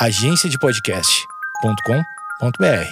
agenciadepodcast.com.br.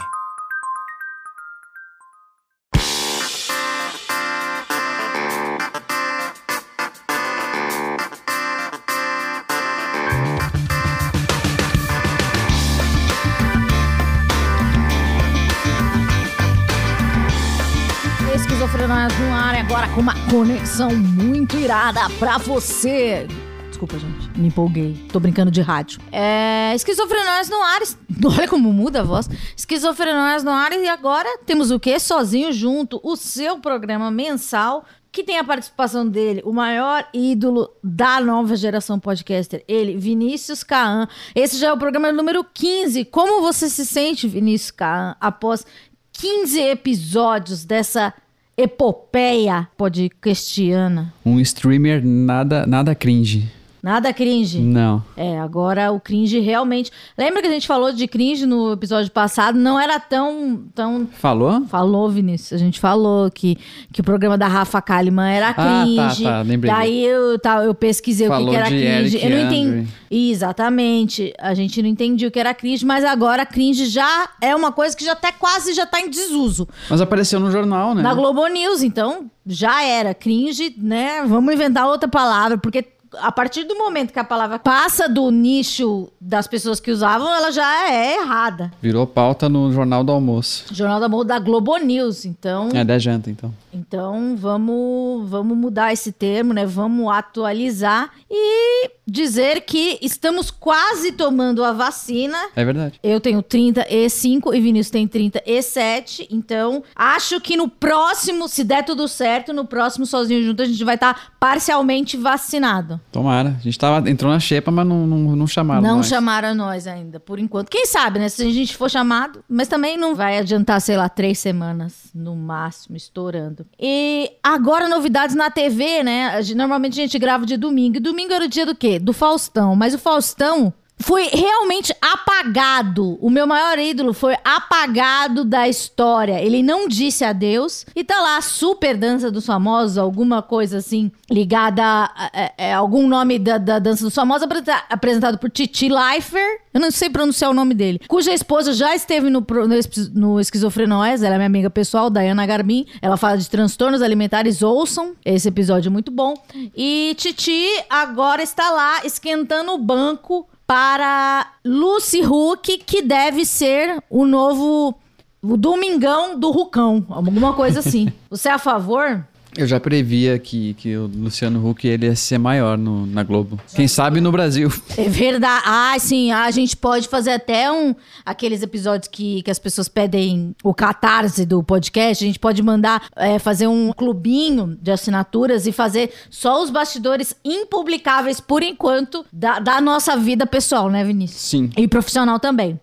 Esquizofrenóias no ar, agora com uma conexão muito irada pra você. Desculpa, gente. Me empolguei. Tô brincando de rádio. É. Esquizofrenóias no ar. Olha como muda a voz. Esquizofrenóias no ar. E agora temos o quê? Sozinho junto. O seu programa mensal. Que tem a participação dele, o maior ídolo da nova geração podcaster, ele, Vinícius Caã. Esse já é o programa número 15. Como você se sente, Vinícius Caã, após 15 episódios dessa epopeia podcastiana? Um streamer nada, nada cringe. Nada cringe. Não. É, agora o cringe realmente. Lembra que a gente falou de cringe no episódio passado? Não era tão. tão... Falou? Falou, Vinícius. A gente falou que, que o programa da Rafa Kalimann era Ah, tá, cringe. tá, lembrei. Daí eu, tá, eu pesquisei o que Falou que era cringe. Eric eu não entendi. Exatamente. A gente não entendia o que era cringe, mas agora cringe já é uma coisa que já até quase já tá em desuso. Mas apareceu no jornal, né? Na Globo News, então já era cringe, né? Vamos inventar outra palavra, porque a partir do momento que a palavra passa do nicho das pessoas que usavam, ela já é errada. Virou pauta no Jornal do Almoço. Jornal da Moda da Globo News, então, É da janta, então. então vamos, vamos mudar esse termo, né? Vamos atualizar e dizer que estamos quase tomando a vacina. É verdade. Eu tenho 30 e 5 e Vinícius tem 30 e 7. Então, acho que no próximo, se der tudo certo, no próximo Sozinho Junto, a gente vai estar parcialmente vacinado. Tomara. A gente tava, entrou na xepa, mas não, não, não chamaram não nós. chamaram nós ainda, por enquanto. Quem sabe, né? Se a gente for chamado, mas também não vai adiantar, sei lá, três semanas no máximo, estourando. E agora, novidades na TV, né? Normalmente a gente grava de domingo. E domingo era o dia do quê? Do Faustão. Mas o Faustão foi realmente apagado. O meu maior ídolo foi apagado da história. Ele não disse adeus. E tá lá, super dança dos famosos, alguma coisa assim, ligada a, a- a algum nome da, da dança dos famosos, apresenta- apresentado por Titi Leifert. Eu não sei pronunciar o nome dele. Cuja esposa já esteve no, no, no Esquizofrenóias. Ela é minha amiga pessoal, Dayana Garbin. Ela fala de transtornos alimentares. Ouçam. Esse episódio é muito bom. E Titi agora está lá esquentando o banco para Lucy Huck, que deve ser o novo. O Domingão do Rucão. Alguma coisa assim. Você é a favor? Eu já previa que, que o Luciano Huck ele ia ser maior no, na Globo. Quem sabe no Brasil. É verdade. Ah, sim. A gente pode fazer até um. Aqueles episódios que, que as pessoas pedem o catarse do podcast. A gente pode mandar é, fazer um clubinho de assinaturas e fazer só os bastidores impublicáveis por enquanto da, da nossa vida pessoal, né, Vinícius? Sim. E profissional também.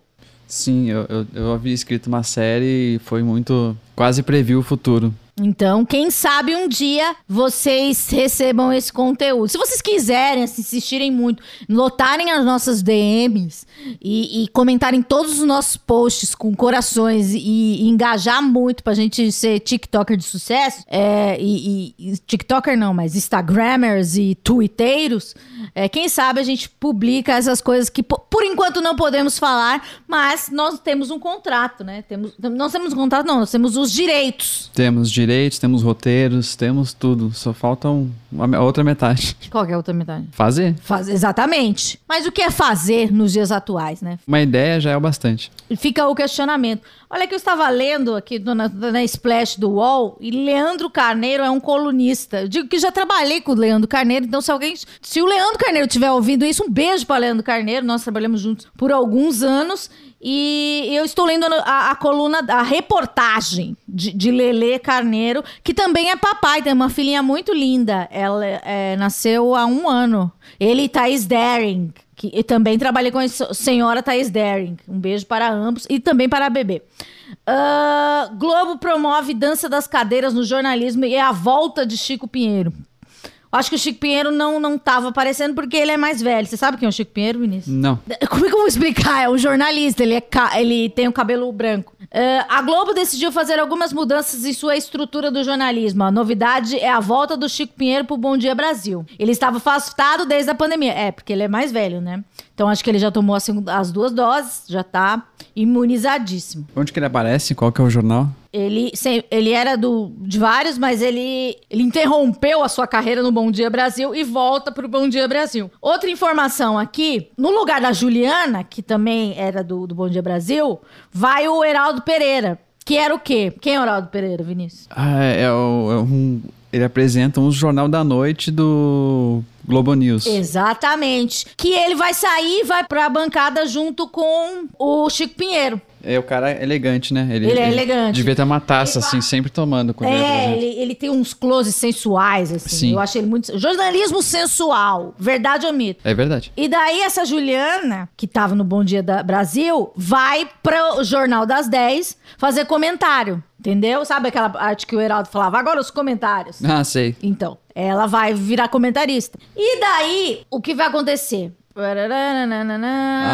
Sim, eu, eu, eu havia escrito uma série e foi muito. Quase previu o futuro. Então, quem sabe um dia vocês recebam esse conteúdo. Se vocês quiserem, assim, insistirem muito, lotarem as nossas DMs e, e comentarem todos os nossos posts com corações e, e engajar muito pra gente ser TikToker de sucesso, é, e, e- TikToker não, mas Instagrammers e Twitteiros, é, quem sabe a gente publica essas coisas que po- por enquanto não podemos falar, mas nós temos um contrato, né? Temos, nós temos um contrato, não, nós temos os direitos. Temos direitos, temos roteiros, temos tudo. Só falta um- uma, a outra metade. Qual que é a outra metade? Fazer. Faz, exatamente. Mas o que é fazer nos dias atuais, né? Uma ideia já é o bastante. Fica o questionamento. Olha que eu estava lendo aqui na, na Splash do UOL e Leandro Carneiro é um colunista. Eu digo que já trabalhei com o Leandro Carneiro, então se alguém. Se o Leandro Carneiro estiver ouvindo isso, um beijo para Leandro Carneiro. Nós trabalhamos juntos por alguns anos. E eu estou lendo a, a coluna, a reportagem de, de Lele Carneiro, que também é papai, tem uma filhinha muito linda. Ela é, nasceu há um ano. Ele e Thaís Daring, que eu também trabalhei com a senhora Thaís Daring. Um beijo para ambos e também para a bebê. Ah, Globo promove dança das cadeiras no jornalismo e é a volta de Chico Pinheiro. Acho que o Chico Pinheiro não, não tava aparecendo porque ele é mais velho. Você sabe quem é o Chico Pinheiro, Vinícius? Não. Como é que eu vou explicar? É um jornalista, ele, é ca- ele tem o cabelo branco. É, a Globo decidiu fazer algumas mudanças em sua estrutura do jornalismo. A novidade é a volta do Chico Pinheiro pro Bom Dia Brasil. Ele estava afastado desde a pandemia. É, porque ele é mais velho, né? Então acho que ele já tomou a segunda- as duas doses, já tá imunizadíssimo. Onde que ele aparece? Qual que é o jornal? Ele, sem- ele era do, de vários, mas ele, ele interrompeu a sua carreira no Bom Dia Brasil e volta pro Bom Dia Brasil. Outra informação aqui, no lugar da Juliana, que também era do, do Bom Dia Brasil, vai o Heraldo Pereira. Que era o quê? Quem é o Heraldo Pereira, Vinícius? Ah, é, o- é um... Ele apresenta um jornal da noite do Globo News. Exatamente. Que ele vai sair e vai pra bancada junto com o Chico Pinheiro. É o cara elegante, né? Ele é elegante. Devia ter uma taça, Ele assim, sempre tomando quando ele É, apresenta. ele, ele tem uns closes sensuais, assim. Sim. Eu achei ele muito. Jornalismo sensual. Verdade ou mito? É verdade. E daí essa Juliana, que tava no Bom Dia da Brasil, vai pro Jornal das 10 fazer comentário. Entendeu? Sabe aquela arte que o Heraldo falava? Agora os comentários. Ah, sei. Então, ela vai virar comentarista. E daí, o que vai acontecer?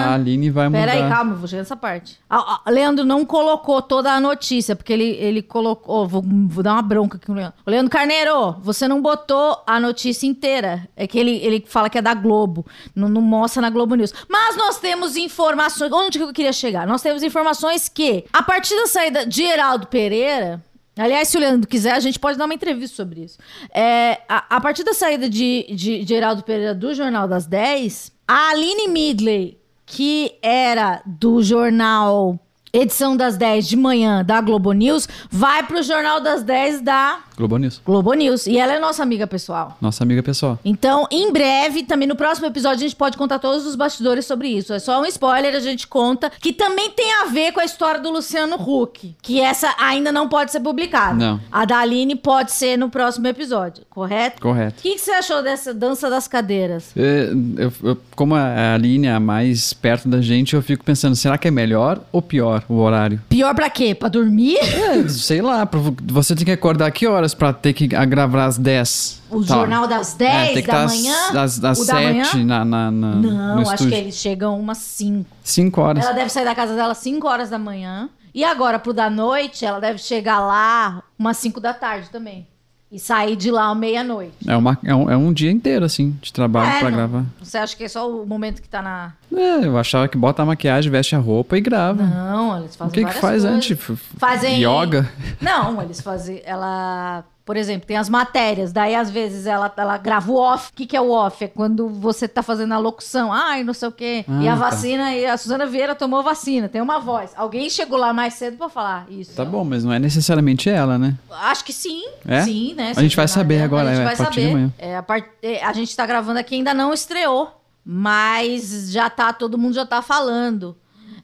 A Aline vai mudar. Peraí, calma, vou chegar nessa parte. Ah, ah, Leandro não colocou toda a notícia, porque ele, ele colocou. vou, vou dar uma bronca aqui no Leandro. Ô, Leandro Carneiro, você não botou a notícia inteira. É que ele, ele fala que é da Globo. Não, não mostra na Globo News. Mas nós temos informações. Onde que eu queria chegar? Nós temos informações que, a partir da saída de Heraldo Pereira. Aliás, se o Leandro quiser, a gente pode dar uma entrevista sobre isso. É, a, a partir da saída de, de, de Heraldo Pereira do Jornal das 10, a Aline Midley, que era do jornal Edição das 10 de manhã da Globo News, vai pro Jornal das 10 da Globo News. Globo News. E ela é nossa amiga pessoal. Nossa amiga pessoal. Então, em breve, também no próximo episódio, a gente pode contar todos os bastidores sobre isso. É só um spoiler, a gente conta, que também tem a ver com a história do Luciano Huck, que essa ainda não pode ser publicada. Não. A da Aline pode ser no próximo episódio, correto? O Correto. que, que você achou dessa dança das cadeiras? É, eu- eu- como a Aline é a mais perto da gente, eu fico pensando, será que é melhor ou pior o horário? Pior pra quê? Pra dormir? É, sei lá, pra- você tem que acordar que horas pra ter que a- gravar às 10? O Tá. jornal das 10 É, tem que da tá manhã? Às, às o da manhã? 7 na, na, na, no Não, acho estúdio. que eles chegam umas 5. 5 horas. Ela deve sair da casa dela 5 horas da manhã. E agora, pro da noite, ela deve chegar lá umas 5 da tarde também. E sair de lá à meia-noite. É, uma, é, um, é um dia inteiro, assim, de trabalho É, pra não. gravar. Você acha que é só o momento que tá na. É, eu achava que bota a maquiagem, veste a roupa e grava. Não, eles fazem o que que faz coisas. antes? Fazem. Yoga? Não, eles fazem. Ela. Por exemplo, tem as matérias, daí às vezes ela, ela grava o off. O que, que é o off? É quando você tá fazendo a locução. Ai, não sei o quê. e Ah, a tá. vacina, e a Suzana Vieira tomou vacina, tem uma voz. Alguém chegou lá mais cedo pra falar isso. Tá bom, mas não é necessariamente ela, né? Acho que sim. É? Sim, né? A gente vai saber agora, A gente é, vai saber. É, a, part- é, a gente tá gravando aqui ainda não estreou. Mas já tá, todo mundo já tá falando.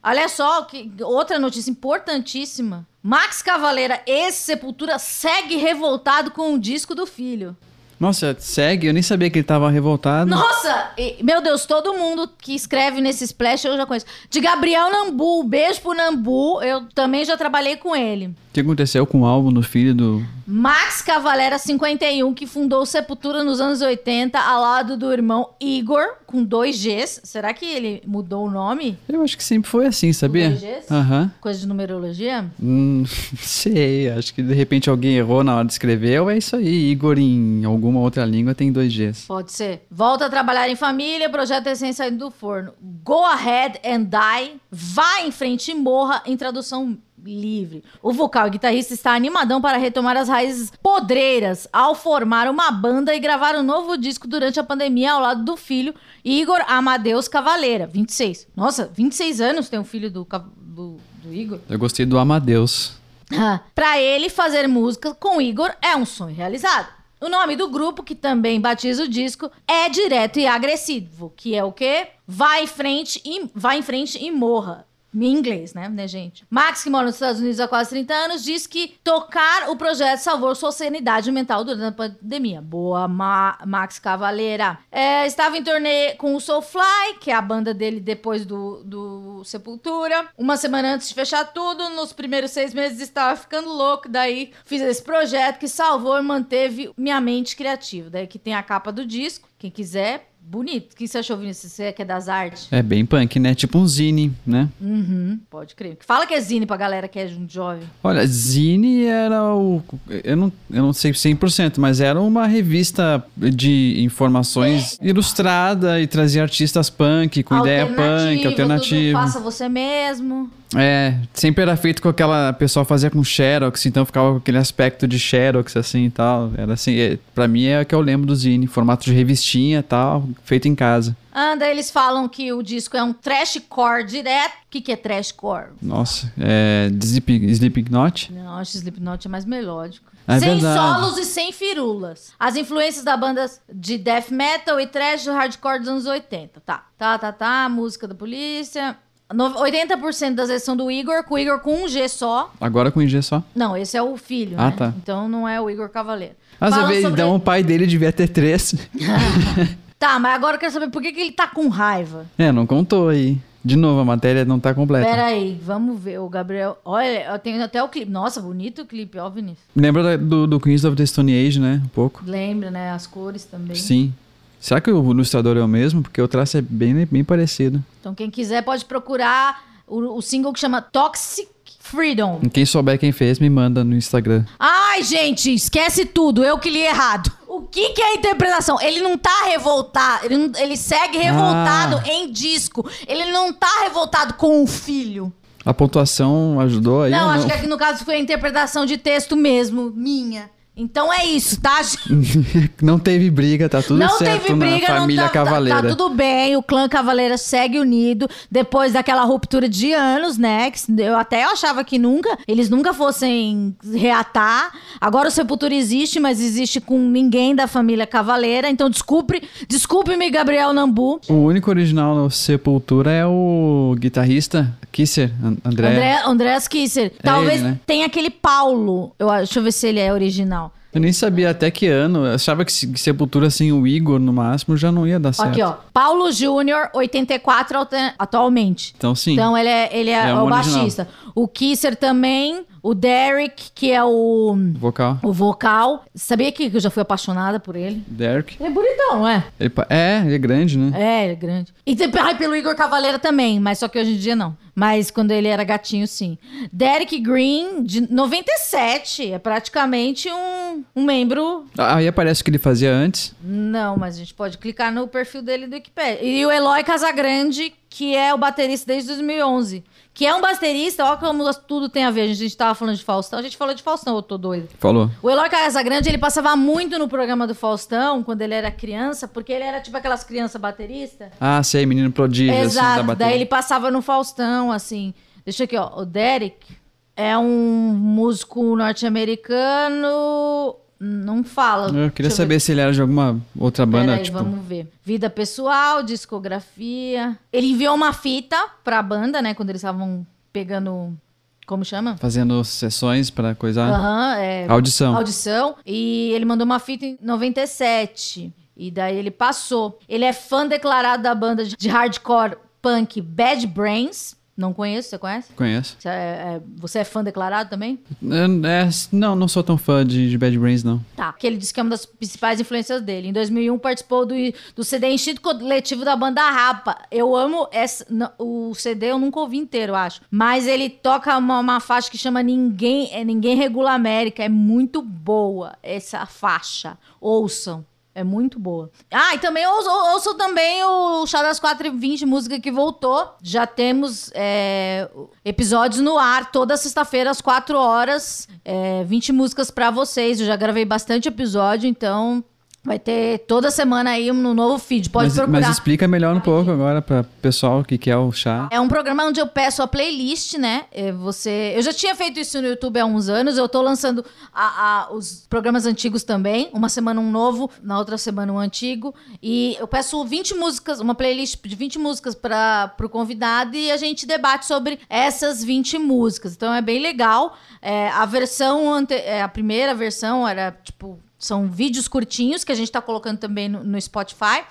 Olha só, que, outra notícia importantíssima. Max Cavaleira, ex-sepultura, segue revoltado com o disco do filho. Nossa, segue, eu nem sabia que ele tava revoltado. Nossa! e- meu Deus, todo mundo que escreve nesse splash eu já conheço. De Gabriel Nambu, beijo pro Nambu, eu também já trabalhei com ele. O que aconteceu com o álbum do filho do. Max Cavalera 51, que fundou o Sepultura nos anos 80, ao lado do irmão Igor, com dois Gs. Será que ele mudou o nome? Eu acho que sempre foi assim, sabia? dois Gs? Aham. Coisa de numerologia? Hum, sei, acho que de repente alguém errou na hora de escrever, ou é isso aí, Igor em alguma outra língua tem dois Gs. Pode ser. Volta a trabalhar em família, projeto recém saindo do forno. Go ahead and die. Vá em frente e morra em tradução livre. O vocal e guitarrista está animadão para retomar as raízes podreiras ao formar uma banda e gravar um novo disco durante a pandemia ao lado do filho Igor Amadeus Cavaleira, 26. Nossa, 26 anos tem o filho do, do, do Igor. Eu gostei do Amadeus. Ah, Pra ele, fazer música com Igor é um sonho realizado. O nome do grupo, que também batiza o disco, é direto e agressivo, que é o quê? Vai em frente e, vai em frente e morra. Em inglês, né, né, gente? Max, que mora nos Estados Unidos há quase 30 anos, diz que tocar o projeto salvou sua sanidade mental durante a pandemia. Boa, Ma- Max Cavaleira. É, estava em turnê com o Soulfly, que é a banda dele depois do, do Sepultura. Uma semana antes de fechar tudo, nos primeiros seis meses estava ficando louco. Daí fiz esse projeto que salvou e manteve minha mente criativa. Daí que tem a capa do disco. Quem quiser, Bonito. O que você achou, Vinícius? Você que é das artes? É bem punk, né? Tipo um zine, né? Uhum, pode crer. Fala que é zine pra galera que é jovem. Olha, Zine era o. Eu não, eu não sei 100%, mas era uma revista de informações ilustrada e trazia artistas punk, com ideia punk, alternativa. Faça você mesmo. É, sempre era feito com aquela. O pessoal fazia com Xerox, então ficava com aquele aspecto de Xerox, assim e tal. Era assim, é, pra mim é o que eu lembro do Zine, formato de revistinha e tal, feito em casa. Anda, eles falam que o disco é um trashcore direto. O que, que é trashcore? Nossa, é. Sleep, Slipknot? Não, acho que Slipknot é mais melódico. É sem verdade. solos e sem firulas. As influências da banda de death metal e thrash hardcore dos anos 80. Tá, tá, tá, tá. Música da polícia. No- 80% das vezes são do Igor, com o Igor com um G só. Agora com IG só. Não, esse é o filho, Ah, né? tá. Então não é o Igor Cavaleiro. Ah, você Fala vê, sobre- então o pai dele devia ter três. Tá, mas agora eu quero saber por que, que ele tá com raiva. é, não contou aí. De novo, a matéria não tá completa. Pera aí, vamos ver. O Gabriel. Olha, eu tenho até o clipe. Nossa, bonito o clipe, ó, Vinícius. Lembra do, do Queens of the Stone Age, né? Um pouco. Lembra, né? As cores também. Sim. Será que o ilustrador é o mesmo? Porque o traço é bem, bem parecido. Então, quem quiser pode procurar o, o single que chama Toxic Freedom. Quem souber quem fez, me manda no Instagram. Ai, gente, esquece tudo. Eu que li errado. O que, que é a interpretação? Ele não tá revoltado. Ele, não- ele segue revoltado Ah. em disco. Ele não tá revoltado com o filho. A pontuação ajudou aí? não, acho que aqui no caso foi a interpretação de texto mesmo, minha. Então é isso, tá? não teve briga, tá tudo não certo teve briga, na família não tá, tá- Cavaleira. Tá, tudo bem, o clã Cavaleira segue unido depois daquela ruptura de anos, né? que Eu até achava que nunca, eles nunca fossem reatar. Agora o Sepultura existe, mas existe com ninguém da família Cavaleira. Então desculpe, desculpe-me, Gabriel Nambu. O único original no Sepultura é o guitarrista Kisser, An- André. André, Andreas Kisser. Talvez ele, né? tenha aquele Paulo. Eu, deixa eu ver se ele é original. now Eu nem sabia até que ano. Eu achava que se- que Sepultura assim, o Igor no máximo já não ia dar certo. Aqui, ó. Paulo Júnior, 84 alte- atualmente. Então sim. Então ele é, ele é, É o original. baixista. O Kisser também. O Derek, que é o, Vocal. o vocal. Sabia que eu já fui apaixonada por ele? Derek. Ele é bonitão, não é? Ele é, ele é grande, né? É, ele é grande. E ai, pelo Igor Cavaleira também, mas só que hoje em dia não. Mas quando ele era gatinho, sim. Derek Green, de 97. É praticamente um, um membro Aí aparece o que ele fazia antes. Não, mas a gente pode clicar no perfil dele do Wikipedia. E o Eloy Casagrande, que é o baterista desde 2011. Que é um baterista, olha como tudo tem a ver. A gente, a gente tava falando de Faustão, a gente falou de Faustão, eu tô doido. Falou. O Eloy Casagrande, ele passava muito no programa do Faustão, quando ele era criança, porque ele era tipo aquelas crianças bateristas. Ah, sei, menino prodígio, assim, da Exato, bateria. daí ele passava no Faustão, assim. Deixa aqui, ó. O Derek é um músico norte-americano. Não fala. Eu queria Deixa eu saber se ele era de alguma outra banda, tipo... vamos ver. Vida pessoal, discografia. Ele enviou uma fita pra banda, né? Quando eles estavam pegando. Como chama? Fazendo sessões pra coisar. Aham, é. Audição. Audição. E ele mandou uma fita em 97. E daí ele passou. Ele é fã declarado da banda de hardcore punk Bad Brains. Não conheço, você conhece? Conheço. Você é, é- você é fã declarado também? É, não, não sou tão fã de, de Bad Brains, não. Tá. Que ele disse que é uma das principais influências dele. Em 2001 participou do, do CD Instinto Coletivo da banda Rapa. Eu amo essa, o CD, eu nunca ouvi inteiro, acho. Mas ele toca uma, uma faixa que chama Ninguém, é Ninguém Regula América. É muito boa essa faixa. Ouçam. É muito boa. Ah, e também ouço, ouço também o Chá das 4h20, música que voltou. Já temos é, episódios no ar toda sexta-feira às 4 horas. É, 20 músicas pra vocês. Eu já gravei bastante episódio, então vai ter toda semana aí um novo feed. Pode mas, procurar. mas explica melhor um pouco agora pra pessoal o que, que é o chá. É um programa onde eu peço a playlist, né? É, Você, eu já tinha feito isso no YouTube há uns anos. Eu tô lançando a- a- os programas antigos também. Uma semana um novo, na outra semana um antigo. E eu peço 20 músicas, uma playlist de 20 músicas para pro convidado e a gente debate sobre essas 20 músicas. Então é bem legal. É, a versão ante, é, a primeira versão era tipo são vídeos curtinhos que a gente tá colocando também no- no Spotify.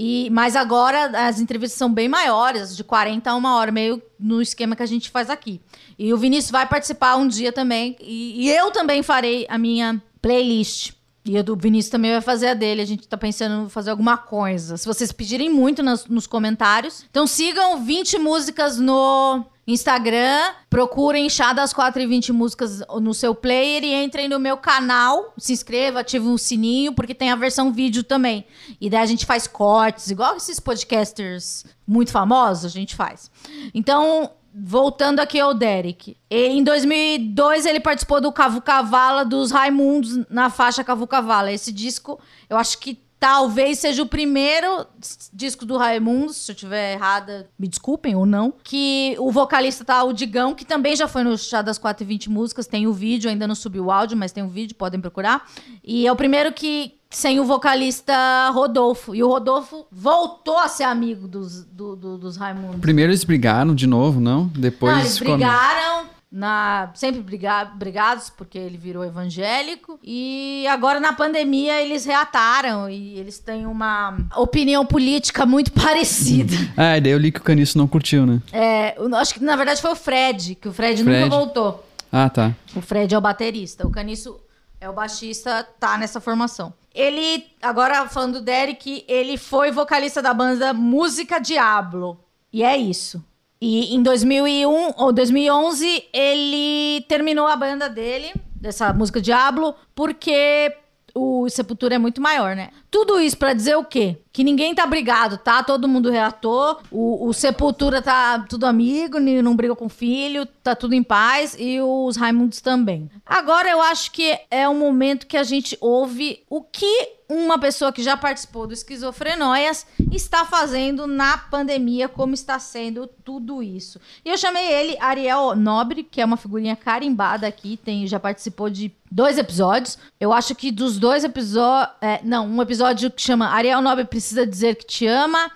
E, mas agora as entrevistas são bem maiores, de 40 a uma hora, meio no esquema que a gente faz aqui. E o Vinícius vai participar um dia também. E, e eu também farei a minha playlist. E o do Vinícius também vai fazer a dele. A gente tá pensando em fazer alguma coisa. Se vocês pedirem muito nas- nos comentários. Então sigam 20 músicas no Instagram. Procurem Chá das 4 e 20 músicas no seu player e entrem no meu canal. Se inscreva, ative o sininho, porque tem a versão vídeo também. E daí a gente faz cortes, igual esses podcasters muito famosos, a gente faz. Então, Voltando aqui ao Derek. Em 2002 ele participou do Cavu Cavala dos Raimundos na faixa Cavu Cavala. Esse disco, eu acho que talvez seja o primeiro disco do Raimundos, se eu estiver errada, me desculpem ou não, que o vocalista tá o Digão, que também já foi no Chá das 4 e 20 músicas, tem o vídeo, ainda não subiu o áudio, mas tem o vídeo, podem procurar. E é o primeiro que sem o vocalista Rodolfo. E o Rodolfo voltou a ser amigo dos, do- do- dos Raimundos. Primeiro eles brigaram de novo, não? Depois Não, eles brigaram, na, sempre briga, brigados, porque ele virou evangélico. E agora, na pandemia, eles reataram. E eles têm uma opinião política muito parecida. Ah, e daí eu li que o Caniço não curtiu, né? É, acho que, na verdade, foi o Fred, que o Fred, Fred. nunca voltou. Ah, tá. O Fred é o baterista. O Caniço é o baixista, tá nessa formação. Ele, agora falando do Derek, ele foi vocalista da banda Música Diablo. E é isso. E em 2001 ou 2011, ele terminou a banda dele, dessa música Diablo, porque o Sepultura é muito maior, né? Tudo isso pra dizer o quê? Que ninguém tá brigado, tá? Todo mundo reatou. O, o Sepultura tá tudo amigo, não briga com o filho, tá tudo em paz. E os Raimundos também. Agora eu acho que é um momento que a gente ouve o que uma pessoa que já participou do Esquizofrenóias está fazendo na pandemia, como está sendo tudo isso. E eu chamei ele, Ariel Nobre, que é uma figurinha carimbada aqui, tem, já participou de dois episódios. Eu acho que dos dois episódios. não, um episódio que chama Ariel Nobre Precisa Dizer Que Te Ama,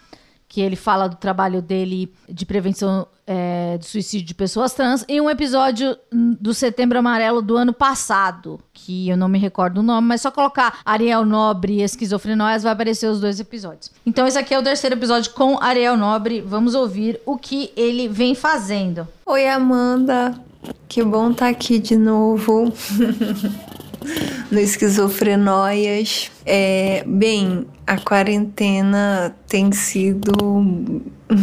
que ele fala do trabalho dele de prevenção é, do suicídio de pessoas trans, e um episódio do Setembro Amarelo do ano passado, que eu não me recordo o nome, mas só colocar Ariel Nobre e Esquizofrenóias vai aparecer os dois episódios. Então esse aqui é o terceiro episódio com Ariel Nobre, vamos ouvir o que ele vem fazendo. Oi, Amanda. Que bom estar aqui de novo no Esquizofrenóias. É, bem, a quarentena tem sido um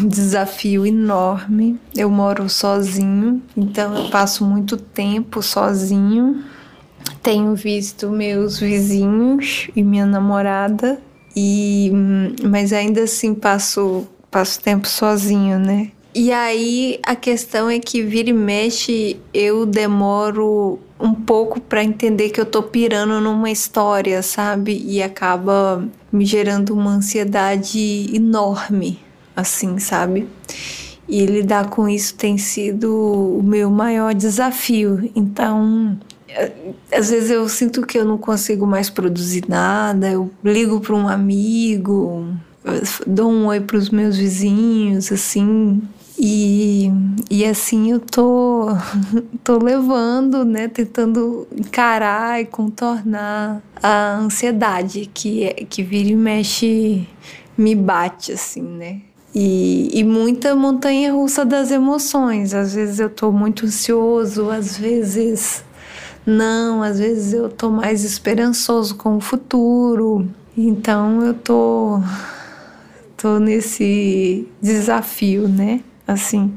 desafio enorme. Eu moro sozinho, então eu passo muito tempo sozinho. Tenho visto meus vizinhos e minha namorada, e hum, mas ainda assim passo, passo tempo sozinho, né? E aí a questão é que vira e mexe eu demoro um pouco para entender que eu tô pirando numa história, sabe? E acaba me gerando uma ansiedade enorme, assim, sabe? E lidar com isso tem sido o meu maior desafio. Então, é, às vezes eu sinto que eu não consigo mais produzir nada, eu ligo para um amigo, eu dou um oi para os meus vizinhos, assim, e, e assim eu tô, tô levando, né, tentando encarar e contornar a ansiedade que, que vira e mexe me bate, assim, né. E, e muita montanha russa das emoções. Às vezes eu tô muito ansioso, às vezes não, às vezes eu tô mais esperançoso com o futuro. Então eu tô tô nesse desafio, né? Assim,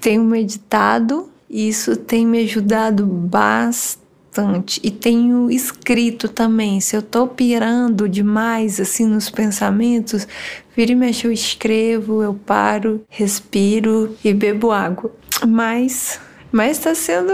tenho meditado, e isso tem me ajudado bastante. E tenho escrito também. Se eu tô pirando demais assim nos pensamentos, vira e mexe eu escrevo, eu paro, respiro e bebo água. Mas mas tá sendo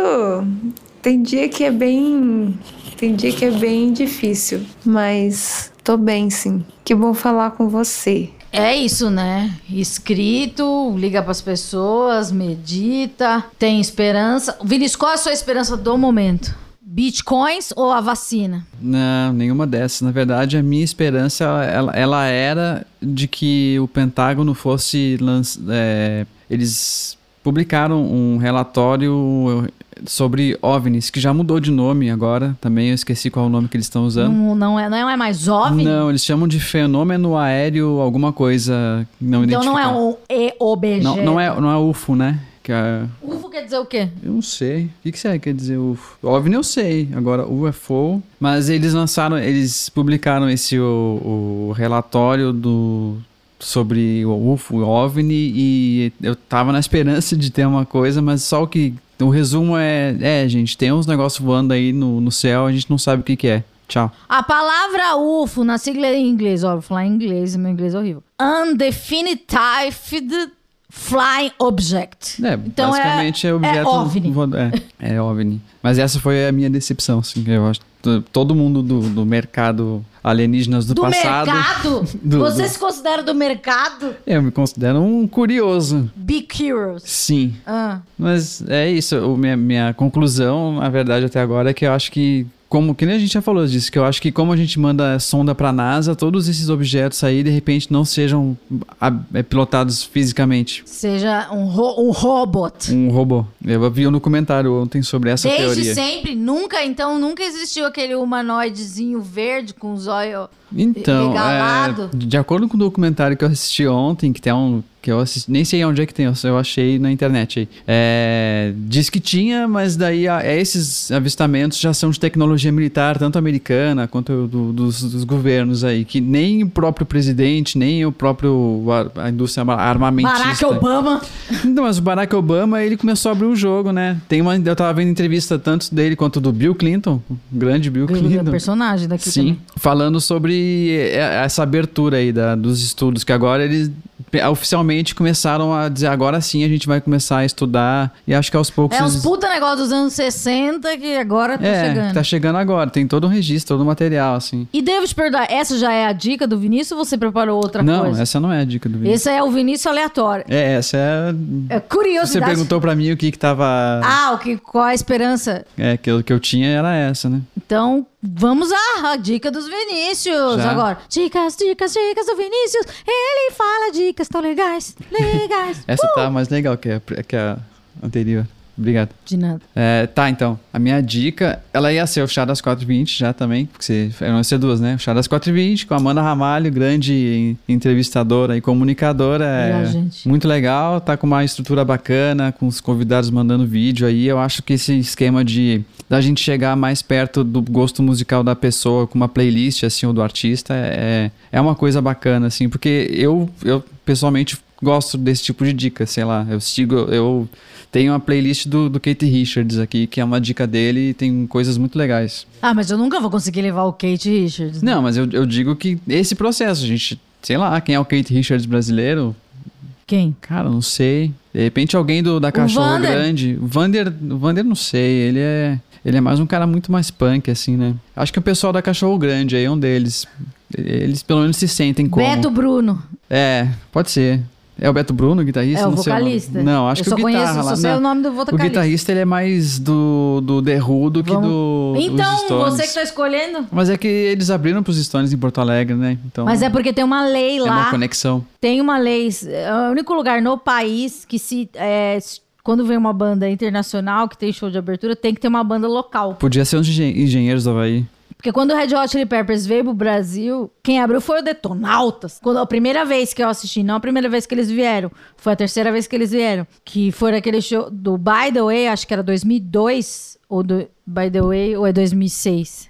tem dia que é bem tem dia que é bem difícil, mas tô bem sim. Que bom falar com você. É isso, né? Escrito, liga pras pessoas, medita, tem esperança. Vinícius, qual é a sua esperança do momento? Bitcoins ou a vacina? Não, nenhuma dessas. Na verdade, a minha esperança ela, ela era de que o Pentágono fosse é, eles publicaram um relatório sobre OVNIs, que já mudou de nome agora também, eu esqueci qual é o nome que eles estão usando. Não, não, é, não é mais OVNI? Não, eles chamam de fenômeno aéreo alguma coisa não então não é um EOBG. Não, não é, não é UFO, né? Que é... UFO quer dizer o quê? Eu não sei. O que, que você quer dizer UFO? OVNI eu sei. Agora, UFO. Mas eles lançaram, eles publicaram esse o, o relatório do sobre o UFO, o OVNI, e eu tava na esperança de ter uma coisa, mas só o que. O resumo é: é, gente, tem uns negócios voando aí no, no céu, a gente não sabe o que, que é. Tchau. A palavra UFO, na sigla em inglês, ó, vou falar em inglês, meu inglês é horrível. Undefined Flying Object. É, Então é- basicamente é, objeto. é OVNI. É, é OVNI. Mas essa foi a minha decepção, assim. Eu acho todo mundo do, do mercado alienígenas do, Do passado. mercado? do- Você do- se considera do mercado? Eu me considero um curioso. Be curious. Sim. Ah. Mas é isso. O, minha, minha conclusão, na verdade, até agora, é que eu acho que. Como que nem a gente já falou disso, que eu acho que como a gente manda sonda pra NASA, todos esses objetos aí, de repente, não sejam ah, é, pilotados fisicamente. Seja um, ro um robot. Um robô. Eu vi um documentário ontem sobre essa Desde teoria. sempre, nunca, então, nunca existiu aquele humanoidezinho verde com os olhos Então, é, de acordo com o documentário que eu assisti ontem, que tem um. Que eu assisti, nem sei onde é que tem, eu achei na internet aí. É, diz que tinha, mas daí a- esses avistamentos já são de tecnologia militar, tanto americana quanto do- dos, dos governos aí, que nem o próprio presidente, nem o próprio a, a indústria arma- armamentista. Barack Obama. Não, mas o Barack Obama, ele começou a abrir o jogo, né? Tem uma, eu tava vendo entrevista tanto dele quanto do Bill Clinton, o grande Bill É Clinton. personagem daqui Sim, também. falando sobre eh, essa abertura aí da- dos estudos, que agora eles oficialmente começaram a dizer, agora sim a gente vai começar a estudar, e acho que aos poucos... É uns eles- puta negócio dos anos 60 que agora tá é, chegando. tá chegando agora, tem todo um registro, todo o material, assim. E devo te perguntar, essa já é a dica do Vinícius ou você preparou outra Não, coisa? essa não é a dica do vídeo. Esse é o Vinícius aleatório. É, essa é... É Você curiosidade. perguntou pra mim o que que tava... Ah, o que, qual a esperança? É, que eu, que eu tinha era essa, né? Então, vamos à dica dos Vinícius Já? agora. Dicas, dicas, dicas do Vinícius. Ele fala dicas tão legais, legais. Essa tá mais legal que a, que a anterior. Obrigado. De nada. É, tá, então. A minha dica, ela ia ser o Chá das 4h20 já também, porque você, iam ser duas, né? O Chá das 4h20 com a Amanda Ramalho, grande entrevistadora e comunicadora. É muito legal, tá com uma estrutura bacana, com os convidados mandando vídeo aí. Eu acho que esse esquema de da gente chegar mais perto do gosto musical da pessoa com uma playlist, assim, ou do artista, é, é uma coisa bacana, assim, porque eu, eu pessoalmente gosto desse tipo de dica, sei lá, eu sigo, eu tenho uma playlist do, do Kate Richards aqui, que é uma dica dele e tem coisas muito legais. Ah, mas eu nunca vou conseguir levar o Kate Richards. né? Não, mas eu, eu digo que esse processo, gente, sei lá, quem é o Kate Richards brasileiro, Quem? cara, não sei. De repente alguém do, da Cachorro Vander? Grande. O Vander, o Vander não sei, ele é, ele é mais um cara muito mais punk, assim, né? Acho que o pessoal da Cachorro Grande aí é um deles. Eles pelo menos se sentem como. Beto Bruno. É, pode ser. É o Beto Bruno, o guitarrista? É o Não vocalista. Não, acho eu que só o guitarra conheço, lá. só sei não. o nome do O vocalista. guitarrista ele é mais do, do The Who do que Vamos- do. Então, você que tá escolhendo. Mas é que eles abriram pros Stones em Porto Alegre, né? Então. Mas é porque tem uma lei é uma lá. conexão. Tem uma lei. É o único lugar no país que se. é, quando vem uma banda internacional que tem show de abertura, tem que ter uma banda local. Podia ser uns engen- engenheiros do Havaí. Porque quando o Red Hot Chili Peppers veio pro Brasil, quem abriu foi o Detonautas. Quando a primeira vez que eu assisti, não a primeira vez que eles vieram, foi a terceira vez que eles vieram, que foi aquele show do By the Way, acho que era 2002 ou do By the Way ou é 2006.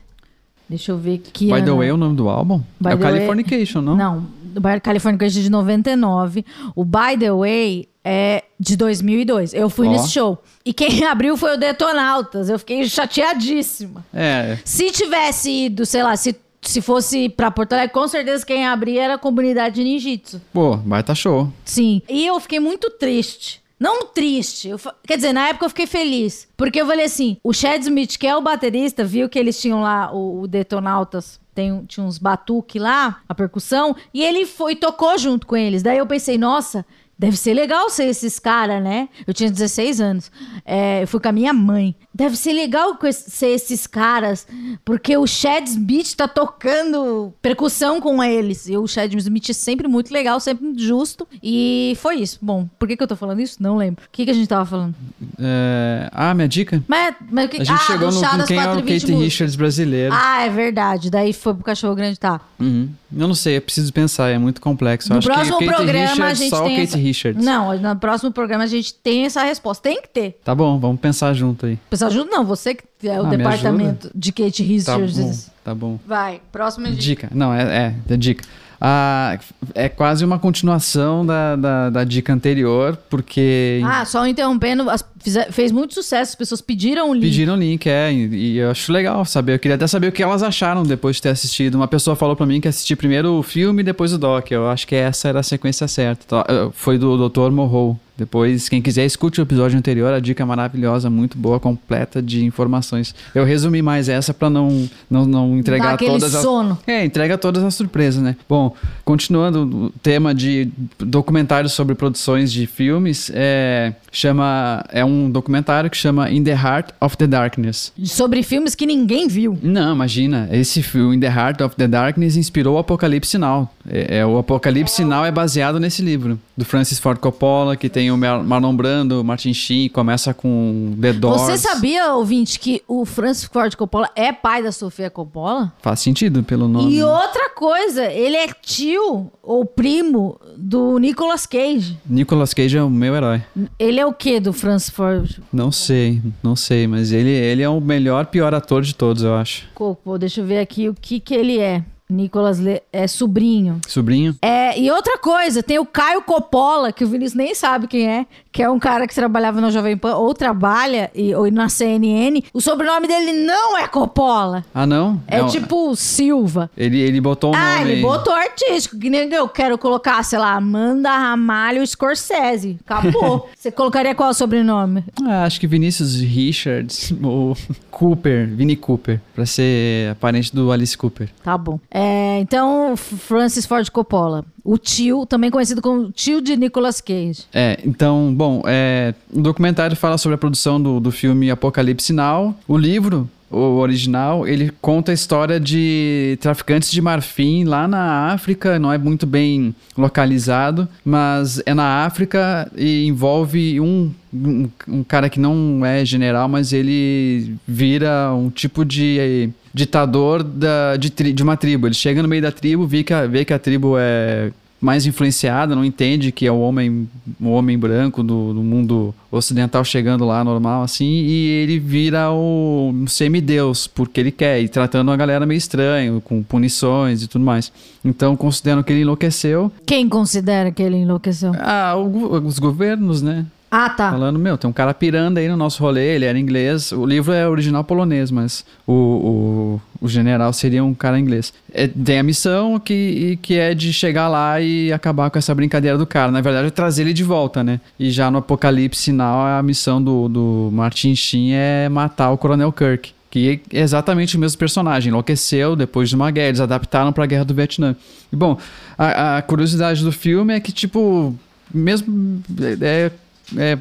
Deixa eu ver que By the ano. Way é o nome do álbum? By é o the Way- Californication, não? Não, o By- Californication é de 99. O By the Way é de 2002. Eu fui Ó. nesse show. E quem abriu foi o Detonautas. Eu fiquei chateadíssima. É. Se tivesse ido, sei lá, se, se fosse pra Porto Alegre, com certeza quem abria era a comunidade ninjitsu. Pô, baita show. Sim. E eu fiquei muito triste. Não triste. eu quer dizer, na época eu fiquei feliz. Porque eu falei assim: o Chad Smith, que é o baterista, viu que eles tinham lá o, o Detonautas. Tem, tinha uns batuque lá, a percussão, e ele foi tocou junto com eles. Daí eu pensei, nossa, deve ser legal ser esses caras, né? Eu tinha 16 anos. É, eu fui com a minha mãe. Deve ser legal ser esses caras, porque o Chad Smith tá tocando percussão com eles. E o Chad Smith é sempre muito legal, sempre justo. E foi isso. Bom, por que, que eu tô falando isso? Não lembro. O que, que a gente tava falando? É, Ah, minha dica? Mas, mas o que A gente ah, chegou no com quem é o 4 20 Kate. Richards brasileiro. Ah, é verdade. Daí foi pro cachorro grande, tá. Uhum. Eu não sei, eu preciso pensar, é muito complexo. Eu No acho que próximo o Kate programa, a Richards, gente só tem essa- Kate Richards. Não, no próximo programa a gente tem essa resposta. Tem que ter. Tá bom, vamos pensar junto aí. Pessoal, ajuda não, você que é o Ah, me departamento de Kate Tá Richards. bom, tá bom. Vai, próxima dica. Dica. Não, é, é, é dica. Ah, é quase uma continuação da, da, da dica anterior, porque Ah, só interrompendo, as- fez muito sucesso, as pessoas pediram o link. pediram link, é, e, e eu acho legal saber. Eu queria até saber o que elas acharam depois de ter assistido. Uma pessoa falou pra mim que assistiu primeiro o filme e depois o doc. Eu acho que essa era a sequência certa. Então, Foi do Dr. Morrow. Depois, quem quiser, escute o episódio anterior, a dica é maravilhosa, muito boa, completa de informações. Eu resumi mais essa pra não, não, não Dá entregar aquele todas as. sono. É, entrega todas as surpresas, né? Bom, continuando o tema de documentários sobre produções de filmes, é, chama, é um documentário que chama In the Heart of the Darkness. Sobre filmes que ninguém viu. Não, imagina, esse filme In the Heart of the Darkness inspirou o Apocalipse Now. É, é, o Apocalipse Now é baseado nesse livro, do Francis Ford Coppola, que tem o Mar- Marlon Brando, Martin Sheen, começa com The Doors. Você sabia, ouvinte, que o Francis Ford Coppola é pai da Sofia Coppola? Faz sentido pelo nome. E outra coisa, ele é tio ou primo do Nicolas Cage. Nicolas Cage é o meu herói. Ele é o que do Francis Ford Não sei, não sei, mas ele, ele é o melhor, pior ator de todos, eu acho. Coppola? Deixa eu ver aqui o que que ele é. Nicolas Le... é sobrinho. Sobrinho? É, e outra coisa, tem o Caio Coppola, que o Vinícius nem sabe quem é, que é um cara que trabalhava na Jovem Pan, ou trabalha, e, ou na CNN. O sobrenome dele não é Coppola. Ah, não? É, um- tipo Silva. Ele, ele botou o Ah, nome... ele botou artístico, que nem eu quero colocar, sei lá, Amanda Ramalho Scorsese. Acabou. Você colocaria qual sobrenome? Ah, acho que Vinícius Richards ou Cooper, Vini Cooper, pra ser parente do Alice Cooper. Tá bom. É, então, Francis Ford Coppola. O tio, também conhecido como tio de Nicolas Cage. É, então, bom, é, o documentário fala sobre a produção do, do filme Apocalipse Now. O livro, o original, ele conta a história de traficantes de marfim lá na África, não é muito bem localizado, mas é na África e envolve um, um, um cara que não é general, mas ele vira um tipo de ditador da, de, tri- de uma tribo. Ele chega no meio da tribo, vê que a, vê que a tribo é mais influenciada, não entende que é o homem, o homem branco do, do mundo ocidental chegando lá normal assim, e ele vira o um semideus, porque ele quer, e tratando a galera meio estranho, com punições e tudo mais. Então, consideram que ele enlouqueceu. Quem considera que ele enlouqueceu? Ah, o os governos, né? Ah, tá. Falando, meu, tem um cara pirando aí no nosso rolê, ele era inglês. O livro é original polonês, mas o, o, o general seria um cara inglês. É, tem a missão que, que é de chegar lá e acabar com essa brincadeira do cara. Na verdade, é trazer ele de volta, né? E já no Apocalipse Sinal, a missão do, do Martin Sheen é matar o Coronel Kirk. Que é exatamente o mesmo personagem. Enlouqueceu depois de uma guerra. Eles adaptaram pra Guerra do Vietnã. E bom, a, a curiosidade do filme é que, tipo, mesmo. É, é,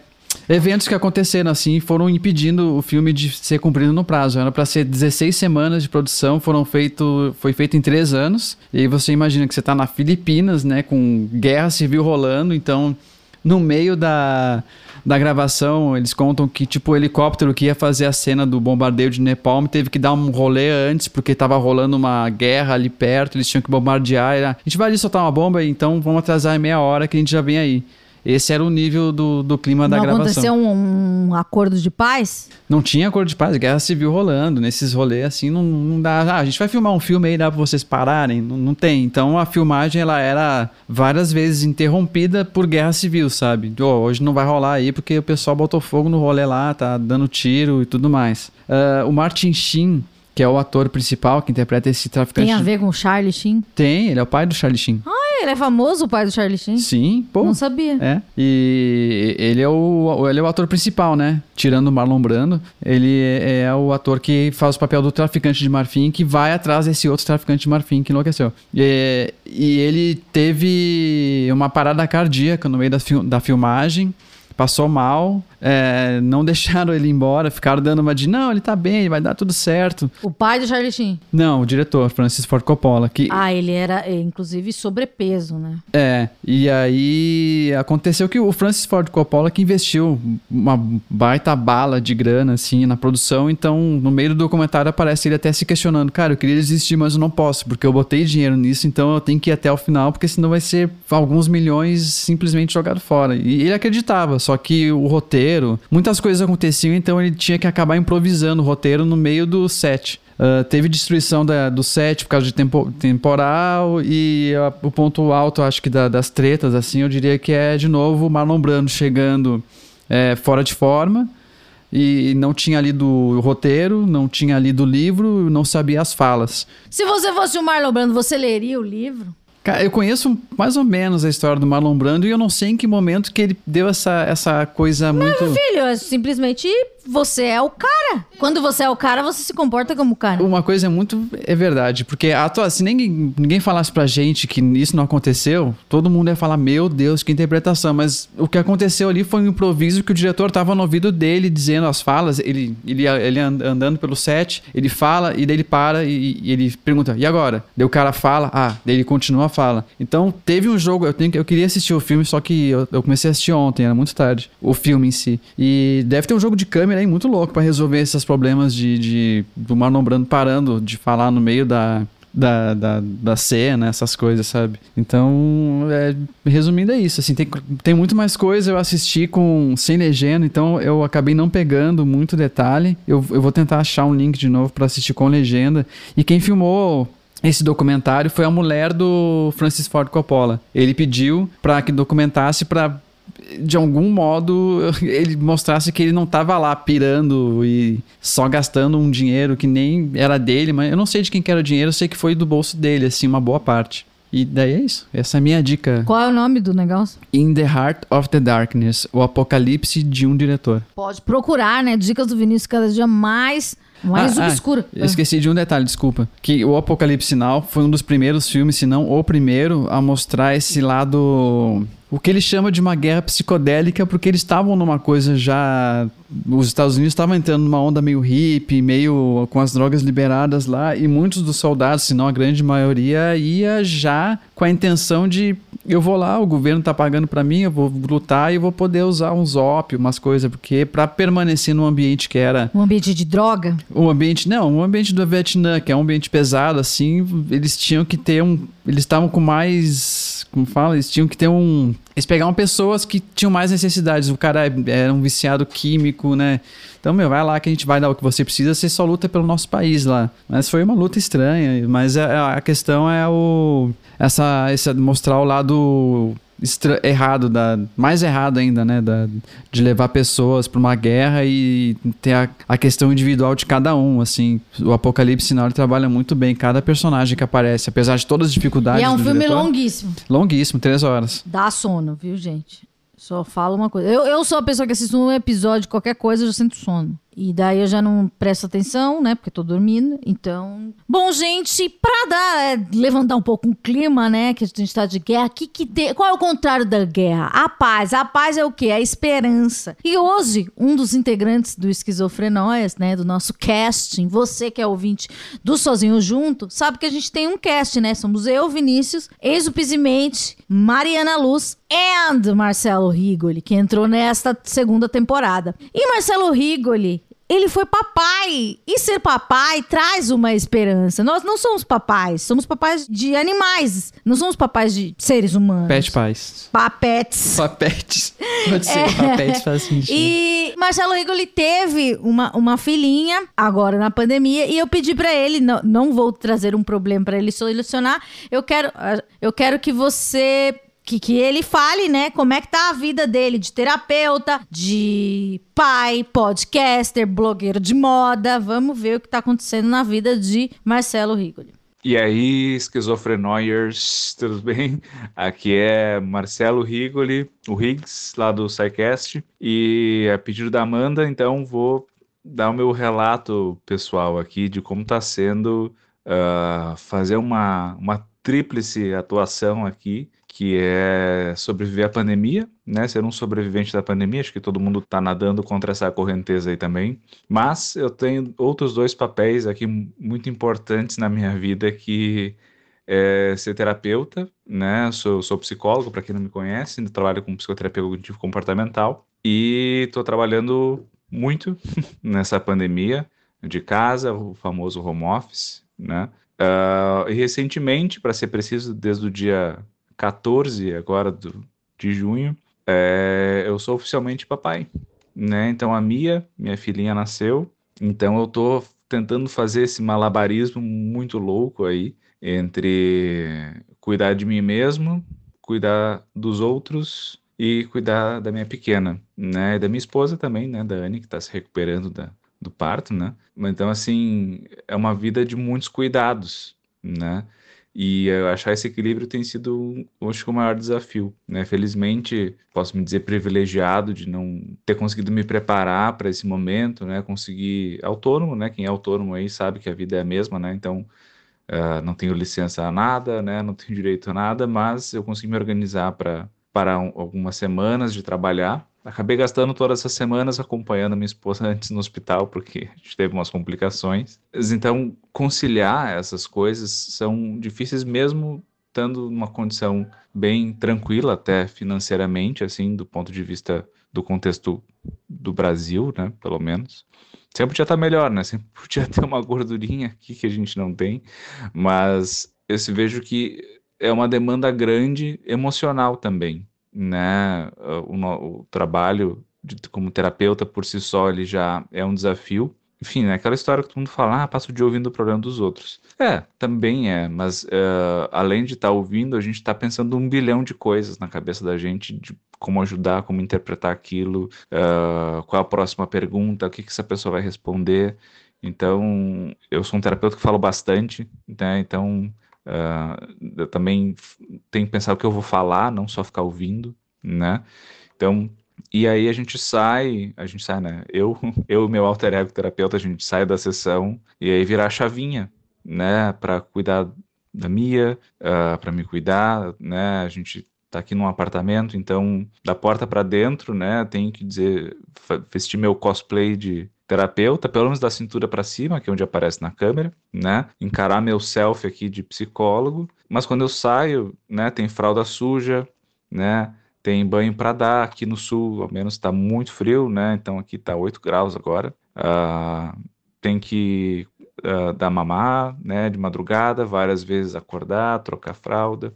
eventos que aconteceram assim foram impedindo o filme de ser cumprido no prazo. Era para ser 16 semanas de produção, foram feito, foi feito em 3 anos. E aí você imagina que você tá na Filipinas, né, com guerra civil rolando, então no meio da, da gravação, eles contam que, tipo, o helicóptero que ia fazer a cena do bombardeio de Nepal teve que dar um rolê antes, porque tava rolando uma guerra ali perto, eles tinham que bombardear. Era, a gente vai ali soltar uma bomba, então vamos atrasar meia hora que a gente já vem aí. Esse era o nível do, do clima da Não gravação. aconteceu um, um acordo de paz? Não tinha acordo de paz, guerra civil rolando. Nesses rolês assim, não, não dá. Ah, a gente vai filmar um filme aí, dá pra vocês pararem? Não, não tem. Então a filmagem ela era várias vezes interrompida por guerra civil, sabe? Ô, hoje não vai rolar aí porque o pessoal botou fogo no rolê lá, tá dando tiro e tudo mais. Ah, o Martin Sheen, que é o ator principal que interpreta esse traficante. Tem a ver com o Charlie Sheen? Tem, ele é o pai do Charlie Sheen. Ah, ele é famoso, o pai do Charlie Sheen? Sim, pô. Não sabia. É. E ele é o, ele é o ator principal, né? Tirando o Marlon Brando, ele é, é o ator que faz o papel do traficante de marfim que vai atrás desse outro traficante de marfim que enlouqueceu. E, e ele teve uma parada cardíaca no meio da, da filmagem. Passou mal, é, não deixaram ele embora, ficaram dando uma de não, ele tá bem, vai dar tudo certo. O pai do Charlie Sheen. Não, o diretor, Francis Ford Coppola, que Ah, ele era, eh, inclusive, sobrepeso, né? é, e aí aconteceu que o Francis Ford Coppola que investiu uma baita bala de grana assim na produção, então no meio do documentário aparece ele até se questionando, cara, eu queria desistir, mas eu não posso, porque eu botei dinheiro nisso, então eu tenho que ir até o final, porque senão vai ser alguns milhões simplesmente jogado fora. E ele acreditava, só que o roteiro, muitas coisas aconteciam, então ele tinha que acabar improvisando o roteiro no meio do set. Ah, teve destruição da- do set por causa de tempo- temporal e ah, o ponto alto, acho que da- das tretas, assim, eu diria que é de novo o Marlon Brando chegando é, fora de forma e não tinha lido o roteiro, não tinha lido o livro, não sabia as falas. Se você fosse o Marlon Brando, você leria o livro? Cara, eu conheço mais ou menos a história do Marlon Brando e eu não sei em que momento que ele deu essa, essa coisa muito. Filho, é simplesmente você é o cara. Quando você é o cara, você se comporta como cara. Uma coisa é muito. É verdade, porque a atua- se ninguém, ninguém falasse pra gente que isso não aconteceu, todo mundo ia falar: Meu Deus, que interpretação. Mas o que aconteceu ali foi um improviso que o diretor tava no ouvido dele dizendo as falas. Ele, ele, ele and- andando pelo set, ele fala e daí ele para e, e ele pergunta: E agora? Daí o cara fala, ah, daí ele continua a fala. Então teve um jogo, eu, tenho, eu queria assistir o filme, só que eu, eu comecei a assistir ontem, era muito tarde, o filme em si. E deve ter um jogo de câmera aí muito louco pra resolver esses problemas de, de do Marlon Brando parando de falar no meio da. Da, da, da cena, essas coisas, sabe? Então, é, resumindo, é isso. Assim, tem, tem muito mais coisa. Eu assisti com sem legenda, então eu acabei não pegando muito detalhe. Eu, eu vou tentar achar um link de novo pra assistir com legenda. E quem filmou esse documentário foi a mulher do Francis Ford Coppola. Ele pediu para que documentasse para de algum modo ele mostrasse que ele não tava lá pirando e só gastando um dinheiro que nem era dele, mas eu não sei de quem que era o dinheiro, eu sei que foi do bolso dele, assim, uma boa parte. E daí é isso. Essa é a minha dica. Qual é o nome do negócio? In the Heart of the Darkness, o apocalipse de um diretor. Pode procurar, né? Dicas do Vinícius cada dia mais, mais Ah, ah, obscuro. eu esqueci de um detalhe, desculpa. Que o Apocalipse Sinal foi um dos primeiros filmes, se não o primeiro, a mostrar esse lado. O que ele chama de uma guerra psicodélica, porque eles estavam numa coisa já. Os Estados Unidos estavam entrando numa onda meio hippie, meio com as drogas liberadas lá, e muitos dos soldados, se não a grande maioria, ia já com a intenção de eu vou lá, o governo tá pagando pra mim, eu vou lutar e eu vou poder usar uns ópio, umas coisas, porque pra permanecer num ambiente que era Um ambiente de droga? o ambiente, não, o ambiente do Vietnã, que é um ambiente pesado, assim, eles tinham que ter um. Eles estavam com mais. Como fala? Eles tinham que ter um. Eles pegavam pessoas que tinham mais necessidades. O cara era um viciado químico, né? Então, meu, vai lá que a gente vai dar o que você precisa, você só luta pelo nosso país lá. Mas foi uma luta estranha. Mas a, a questão é o. Essa, essa. Mostrar o lado errado, da, mais errado ainda, né? Da, de levar pessoas para uma guerra e ter a, a questão individual de cada um, assim. O Apocalipse ele trabalha muito bem cada personagem que aparece, apesar de todas as dificuldades E é um filme diretor. longuíssimo. Longuíssimo, três horas. Dá sono, viu, gente? Só falo uma coisa. Eu, eu sou a pessoa que assiste um episódio, qualquer coisa, eu já sinto sono. E daí eu já não presto atenção, né? Porque tô dormindo. Então. Bom, gente, pra dar, é, levantar um pouco o clima, né? Que a gente tá de guerra. Que que tem, qual é o contrário da guerra? A paz. A paz é o quê? A esperança. E hoje, um dos integrantes do Esquizofrenóias, né? Do nosso casting, você que é ouvinte do Sozinho Junto, sabe que a gente tem um cast, né? Somos eu, Vinícius, Exupizimente, Mariana Luz and Marcelo Rigoli, que entrou nesta segunda temporada. E Marcelo Rigoli, ele foi papai. E ser papai traz uma esperança. Nós não somos papais, somos papais de animais. Não somos papais de seres humanos. Pet paz. Papetes. Papetes. Pode ser, papetes faz sentido. E Marcelo Rigoli teve uma, uma filhinha agora na pandemia e eu pedi pra ele, não, não vou trazer um problema pra ele solucionar. Eu quero, ah, eu quero que você que, que ele fale, né, como é que tá a vida dele de terapeuta, de pai, podcaster, blogueiro de moda. Vamos ver o que tá acontecendo na vida de Marcelo Rigoli. E aí, esquizofrenoiers, tudo bem? Aqui é Marcelo Rigoli, o Riggs, lá do SciCast. E a pedido da Amanda, então vou dar o meu relato pessoal aqui de como está sendo ah, fazer uma, uma tríplice atuação aqui, que é sobreviver à pandemia, né? Ser um sobrevivente da pandemia, acho que todo mundo está nadando contra essa correnteza aí também. Mas eu tenho outros dois papéis aqui muito importantes na minha vida que é ser terapeuta, né? Sou, sou psicólogo, para quem não me conhece, trabalho com psicoterapia cognitivo comportamental e estou trabalhando muito nessa pandemia de casa, o famoso home office, né? Uh, e recentemente, para ser preciso, desde o dia 14 agora do, de junho, é, eu sou oficialmente papai, né? Então a Mia, minha filhinha, nasceu. Então eu tô tentando fazer esse malabarismo muito louco aí entre cuidar de mim mesmo, cuidar dos outros e cuidar da minha pequena, né? E da minha esposa também, né? Da Anne, que está se recuperando da, do parto, né? Então, assim, é uma vida de muitos cuidados, né? E achar esse equilíbrio tem sido, acho que, o maior desafio. Né? Felizmente, posso me dizer privilegiado de não ter conseguido me preparar para esse momento, né? Conseguir autônomo, né? Quem é autônomo aí sabe que a vida é a mesma, né? Então, uh, não tenho licença a nada, né? Não tenho direito a nada, mas eu consegui me organizar para para um, algumas semanas de trabalhar Acabei gastando todas essas semanas acompanhando minha esposa antes no hospital, porque a gente teve umas complicações. Então, conciliar essas coisas são difíceis mesmo estando numa condição bem tranquila, até financeiramente, assim, do ponto de vista do contexto do Brasil, né, pelo menos. Sempre podia estar melhor, né? Sempre podia ter uma gordurinha aqui que a gente não tem, mas eu vejo que é uma demanda grande emocional também né? O, o trabalho de, como terapeuta por si só ele já é um desafio. Enfim, né? aquela história que todo mundo fala, ah, passo o dia ouvindo o problema dos outros. É, também é, mas uh, além de estar tá ouvindo, a gente está pensando um bilhão de coisas na cabeça da gente, de como ajudar, como interpretar aquilo, uh, qual a próxima pergunta, o que, que essa pessoa vai responder. Então, eu sou um terapeuta que falo bastante, né? Então, Uh, eu também tenho que pensar o que eu vou falar, não só ficar ouvindo, né? Então, e aí a gente sai, a gente sai, né? Eu, eu e meu alter ego terapeuta, a gente sai da sessão e aí virar a chavinha, né? Para cuidar da Mia, uh, ah, para me cuidar, né? A gente tá aqui num apartamento, então da porta para dentro, né? Tenho que dizer, vestir meu cosplay de terapeuta, pelo menos da cintura para cima, que é onde aparece na câmera, né? Encarar meu selfie aqui de psicólogo, mas quando eu saio, né, tem fralda suja, né? Tem banho para dar aqui no sul, ao menos está muito frio, né? Então aqui está 8 graus agora. Uh, tem que uh, dar mamar, né? De madrugada, várias vezes acordar, trocar fralda.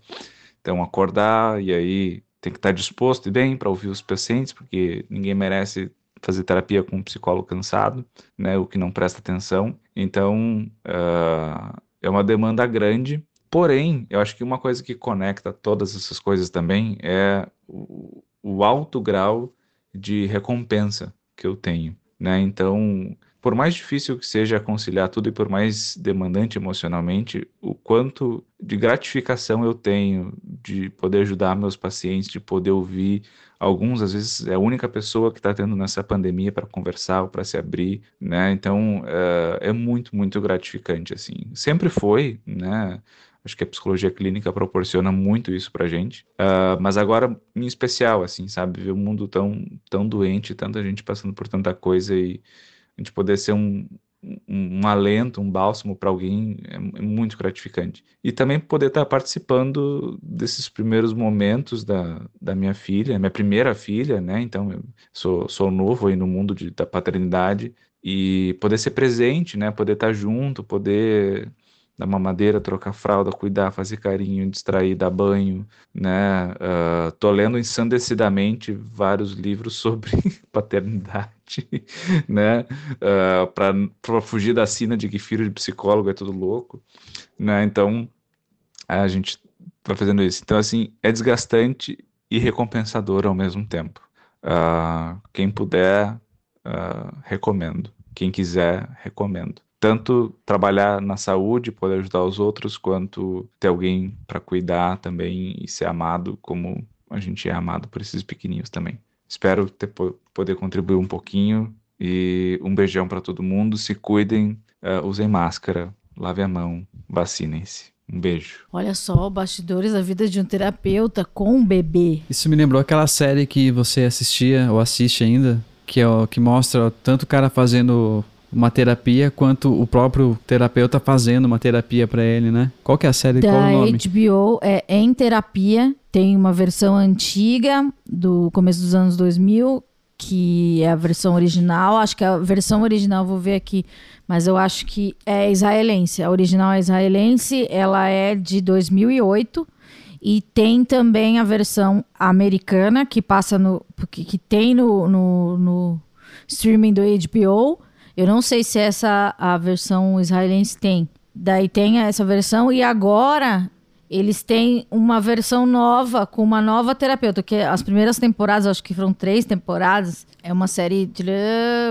Então acordar e aí tem que estar disposto e bem para ouvir os pacientes, porque ninguém merece fazer terapia com um psicólogo cansado, né, o que não presta atenção. Então, uh, é uma demanda grande. Porém, eu acho que uma coisa que conecta todas essas coisas também é o, o alto grau de recompensa que eu tenho, né? Então, por mais difícil que seja conciliar tudo e por mais demandante emocionalmente, o quanto de gratificação eu tenho de poder ajudar meus pacientes, de poder ouvir alguns, às vezes é a única pessoa que está tendo nessa pandemia para conversar ou para se abrir, né? Então é, é muito, muito gratificante assim. Sempre foi, né? Acho que a psicologia clínica proporciona muito isso pra gente. Uh, mas agora, em especial, assim, sabe? Ver o mundo tão, tão doente, tanta gente passando por tanta coisa e a gente poder ser um, um, alento, um bálsamo para alguém é, é, muito gratificante. E também poder estar participando desses primeiros momentos da, da minha filha, minha primeira filha, né? Então, sou, sou novo aí no mundo de, da paternidade e poder ser presente, né? Poder estar junto, poder dar mamadeira, trocar fralda, cuidar, fazer carinho, distrair, dar banho, né? Uh, tô lendo ensandecidamente vários livros sobre paternidade, né? Uh, ah, para fugir da sina de que filho de psicólogo é tudo louco, né? Então a gente vai fazendo isso. Então assim é desgastante e recompensador ao mesmo tempo. Uh, quem puder, recomendo. Quem quiser, recomendo tanto trabalhar na saúde, poder ajudar os outros, quanto ter alguém para cuidar também e ser amado como a gente é amado por esses pequenininhos também. Espero ter, poder contribuir um pouquinho e um beijão para todo mundo. Se cuidem, uh, usem máscara, lavem a mão, vacinem-se. Um beijo. Olha só, bastidores da vida de um terapeuta com um bebê. Isso me lembrou aquela série que você assistia ou assiste ainda, que é o que mostra tanto o cara fazendo uma terapia quanto o próprio terapeuta fazendo uma terapia pra ele, né? Qual que é a série? Qual o Da nome? HBO é Em Terapia. Tem uma versão antiga do começo dos anos 2000, que é a versão original. Acho que a versão original, vou ver aqui, mas eu acho que é israelense. A original é israelense, ela é de 2008. E tem também a versão americana, que passa no. que, que tem no, no, no streaming do HBO. Eu não sei se essa a versão israelense tem. Daí tem essa versão e agora eles têm uma versão nova com uma nova terapeuta, que as primeiras temporadas, acho que foram três temporadas, é uma série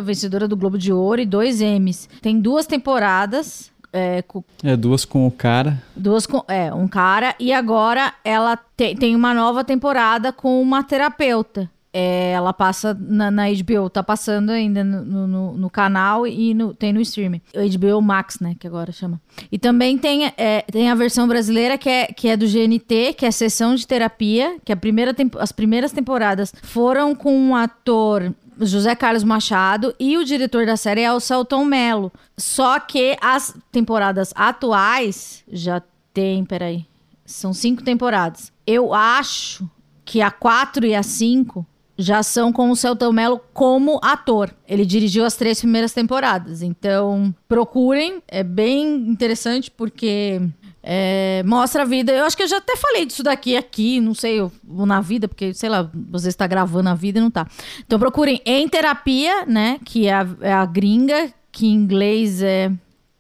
vencedora do Globo de Ouro e dois Emmys. Tem duas temporadas é, com É duas com o cara. Duas com, é, um cara. E agora ela te- tem uma nova temporada com uma terapeuta. É, ela passa na, na HBO, tá passando ainda no, no, no canal e no- tem no streaming. HBO Max, né, que agora chama. E também tem, é, tem a versão brasileira que é, que é do GNT, que é Sessão de Terapia, que a primeira as primeiras temporadas foram com o ator José Carlos Machado e o diretor da série é o Celton Mello. Só que as temporadas atuais já tem, peraí, são cinco temporadas. Eu acho que a quatro e a cinco já são com o Celton Mello como ator. Ele dirigiu as três primeiras temporadas. Então, procurem. É bem interessante porque é, mostra a vida. Eu acho que eu já até falei disso daqui, aqui, não sei, ou na vida, porque, sei lá, você está gravando a vida e não tá. Então, procurem Em Terapia, né? Que é a, é a gringa, que em inglês é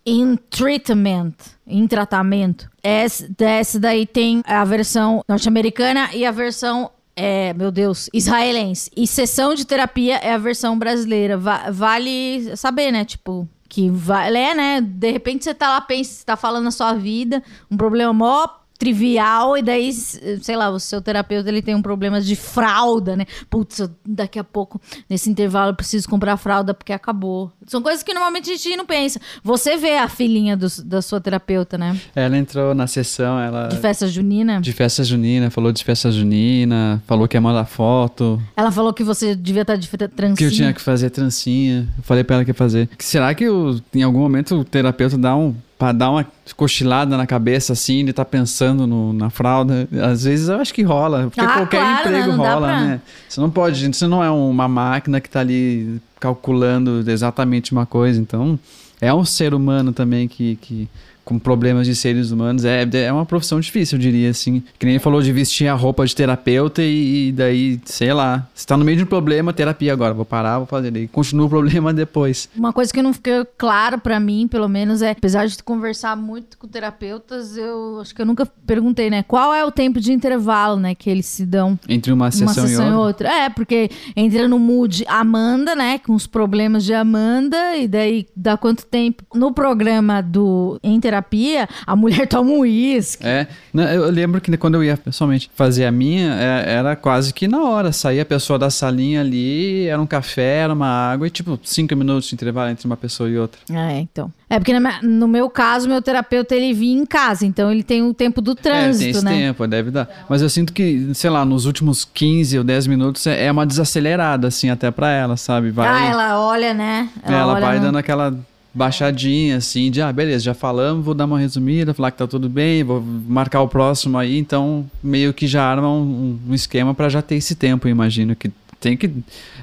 In Treatment, em tratamento. Essa, essa daí tem a versão norte-americana e a versão, é, meu Deus, israelense. E sessão de terapia é a versão brasileira. Va- vale saber, né? Tipo, que vale, é, né? De repente você tá lá, pensa, você tá falando a sua vida, um problema mó trivial, e daí, sei lá, o seu terapeuta ele tem um problema de fralda, né? Putz, eu- daqui a pouco, nesse intervalo, eu preciso comprar fralda porque acabou. São coisas que normalmente a gente não pensa. Você vê a filhinha do- da sua terapeuta, né? Ela entrou na sessão, ela. De festa junina. De festa junina, falou de festa junina, falou que ia mandar foto, Ela falou que você devia estar de trancinha. que eu tinha que fazer trancinha. Eu falei pra ela que ia fazer. Será que o- em algum momento o terapeuta dá um. Pra dar uma cochilada na cabeça assim, ele tá pensando no- na fralda. Às vezes eu acho que rola, porque Ah, qualquer claro, emprego né? Não dá rola, pra- né? Você não pode, você não é uma máquina que tá ali calculando exatamente uma coisa. Então, é um ser humano também que. que com problemas de seres humanos, é, é uma profissão difícil, eu diria assim. Que nem ele falou de vestir a roupa de terapeuta e, e daí, sei lá, você tá no meio de um problema, terapia agora, vou parar, vou fazer, daí continua o problema depois. Uma coisa que não ficou claro pra mim, pelo menos, é, apesar de conversar muito com terapeutas, eu acho que eu nunca perguntei, né? Qual é o tempo de intervalo, né, que eles se dão Entre uma uma sessão, sessão e e outra. outra. É, porque entra no mood Amanda, né? Com os problemas de Amanda, e daí dá quanto tempo? No programa do Em Terapia, a mulher toma um uísque. É, eu lembro que quando eu ia pessoalmente fazer a minha, é, era quase que na hora. Saía a pessoa da salinha ali, era um café, era uma água e tipo cinco minutos de intervalo entre uma pessoa e outra. É, então. É porque no meu caso, meu terapeuta ele vinha em casa, então ele tem o tempo do é, tem trânsito, esse né? tempo, deve dar. Mas eu sinto que, sei lá, nos últimos 15 ou 10 minutos é é uma desacelerada, assim, até pra ela, sabe? Vai, Ah, ela olha, né? É, ela olha vai no- dando aquela baixadinha, assim, de, ah, beleza, já falamos, vou dar uma resumida, falar que tá tudo bem, vou marcar o próximo aí, então meio que já arma um, um esquema pra já ter esse tempo, eu imagino, que tem que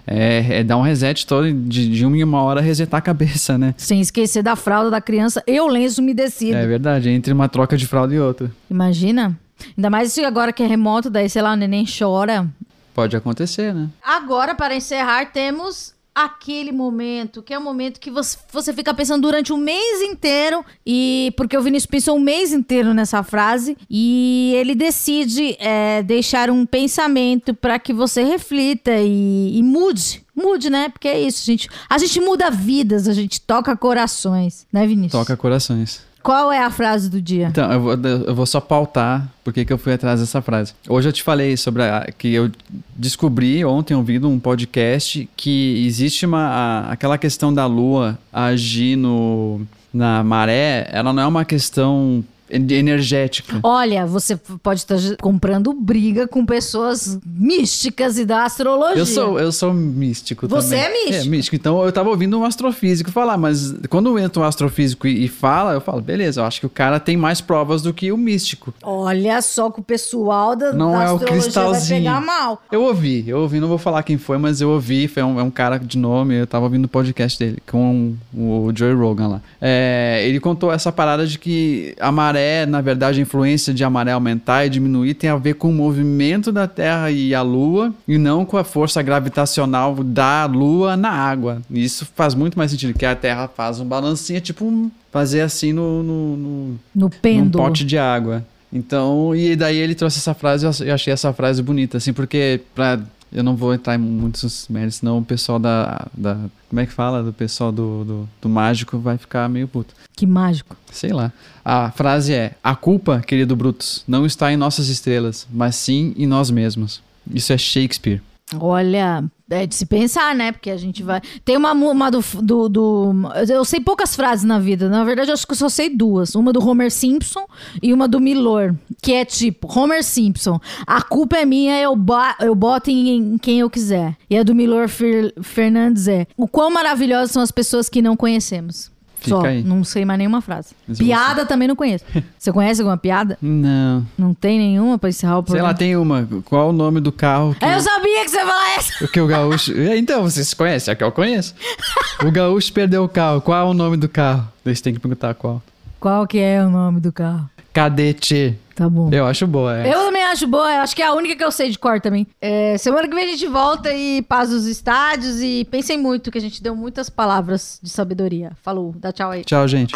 é, é dar um reset todo de, de uma em uma hora resetar a cabeça, né? Sem esquecer da fralda da criança e o lenço umedecido. É verdade, entre uma troca de fralda e outra. Imagina? Ainda mais se agora que é remoto, daí, sei lá, o neném chora. Pode acontecer, né? Agora, para encerrar, temos aquele momento, que é o momento que você, você fica pensando durante um mês inteiro, e porque o Vinícius pensou um mês inteiro nessa frase, e ele decide é, deixar um pensamento para que você reflita e, e mude. Mude, né? Porque é isso, gente. A gente muda vidas, a gente toca corações, né, Vinícius? Toca corações. Qual é a frase do dia? Então, eu vou, eu vou só pautar porque que eu fui atrás dessa frase. Hoje eu te falei sobre a, que eu descobri ontem ouvindo um podcast que existe uma a- aquela questão da lua agir no, na maré, ela não é uma questão energética. Olha, você pode estar comprando briga com pessoas místicas e da astrologia. Eu sou, eu sou místico Você também. é místico. É, místico. Então eu tava ouvindo um astrofísico falar, mas quando entra um astrofísico e, e fala, eu falo, beleza, eu acho que o cara tem mais provas do que o místico. Olha só que o pessoal da, Não da é o astrologia vai cristalzinho. pegar mal. Eu ouvi, eu ouvi, não vou falar quem foi, mas eu ouvi, foi um, é um cara de nome, eu tava ouvindo o podcast dele, com o Joey Rogan lá. É, ele contou essa parada de que a maré, na verdade, a influência de a maré aumentar e diminuir tem a ver com o movimento da Terra e a Lua, e não com a força gravitacional da Lua na água. Isso faz muito mais sentido, que a Terra faz um balancinho, tipo um- fazer assim no- no- no, No num pêndulo. pote de água. Então, e daí ele trouxe essa frase, eu ach- eu achei essa frase bonita, assim, porque pra, eu não vou entrar em muitos méritos, senão o pessoal da, da como é que fala, do pessoal do, do, do mágico vai ficar meio puto. Que mágico. Sei lá. A frase é, a culpa, querido Brutus, não está em nossas estrelas, mas sim em nós mesmos. Isso é Shakespeare. Olha, é de se pensar, né? Porque a gente vai. Tem uma, uma do, do, do- Eu sei poucas frases na vida. Na verdade, eu acho que eu só sei duas. Uma do Homer Simpson e uma do Milor. Que é tipo: Homer Simpson, a culpa é minha, eu, eu boto em, em quem eu quiser. E a do Milor Fer- Fernandes é: O quão maravilhosas são as pessoas que não conhecemos. Fica só, aí. não sei mais nenhuma frase. Mas piada também não conheço. Você conhece alguma piada? Não. Não tem nenhuma pra encerrar o Sei programa? lá, tem uma. Qual o nome do carro que, Eu sabia que você ia falar essa! o, que o gaúcho... É, Então, vocês conhecem, é que eu conheço. O gaúcho perdeu o carro. Qual é o nome do carro? Eles têm que perguntar qual. Qual que é o nome do carro? Cadete. Tá bom. Eu acho boa, é. Eu também acho boa, acho que é a única que eu sei de cor também. É, semana que vem a gente volta e paz os estádios e pensem muito que a gente deu muitas palavras de sabedoria. Falou, dá tchau aí. Tchau, gente.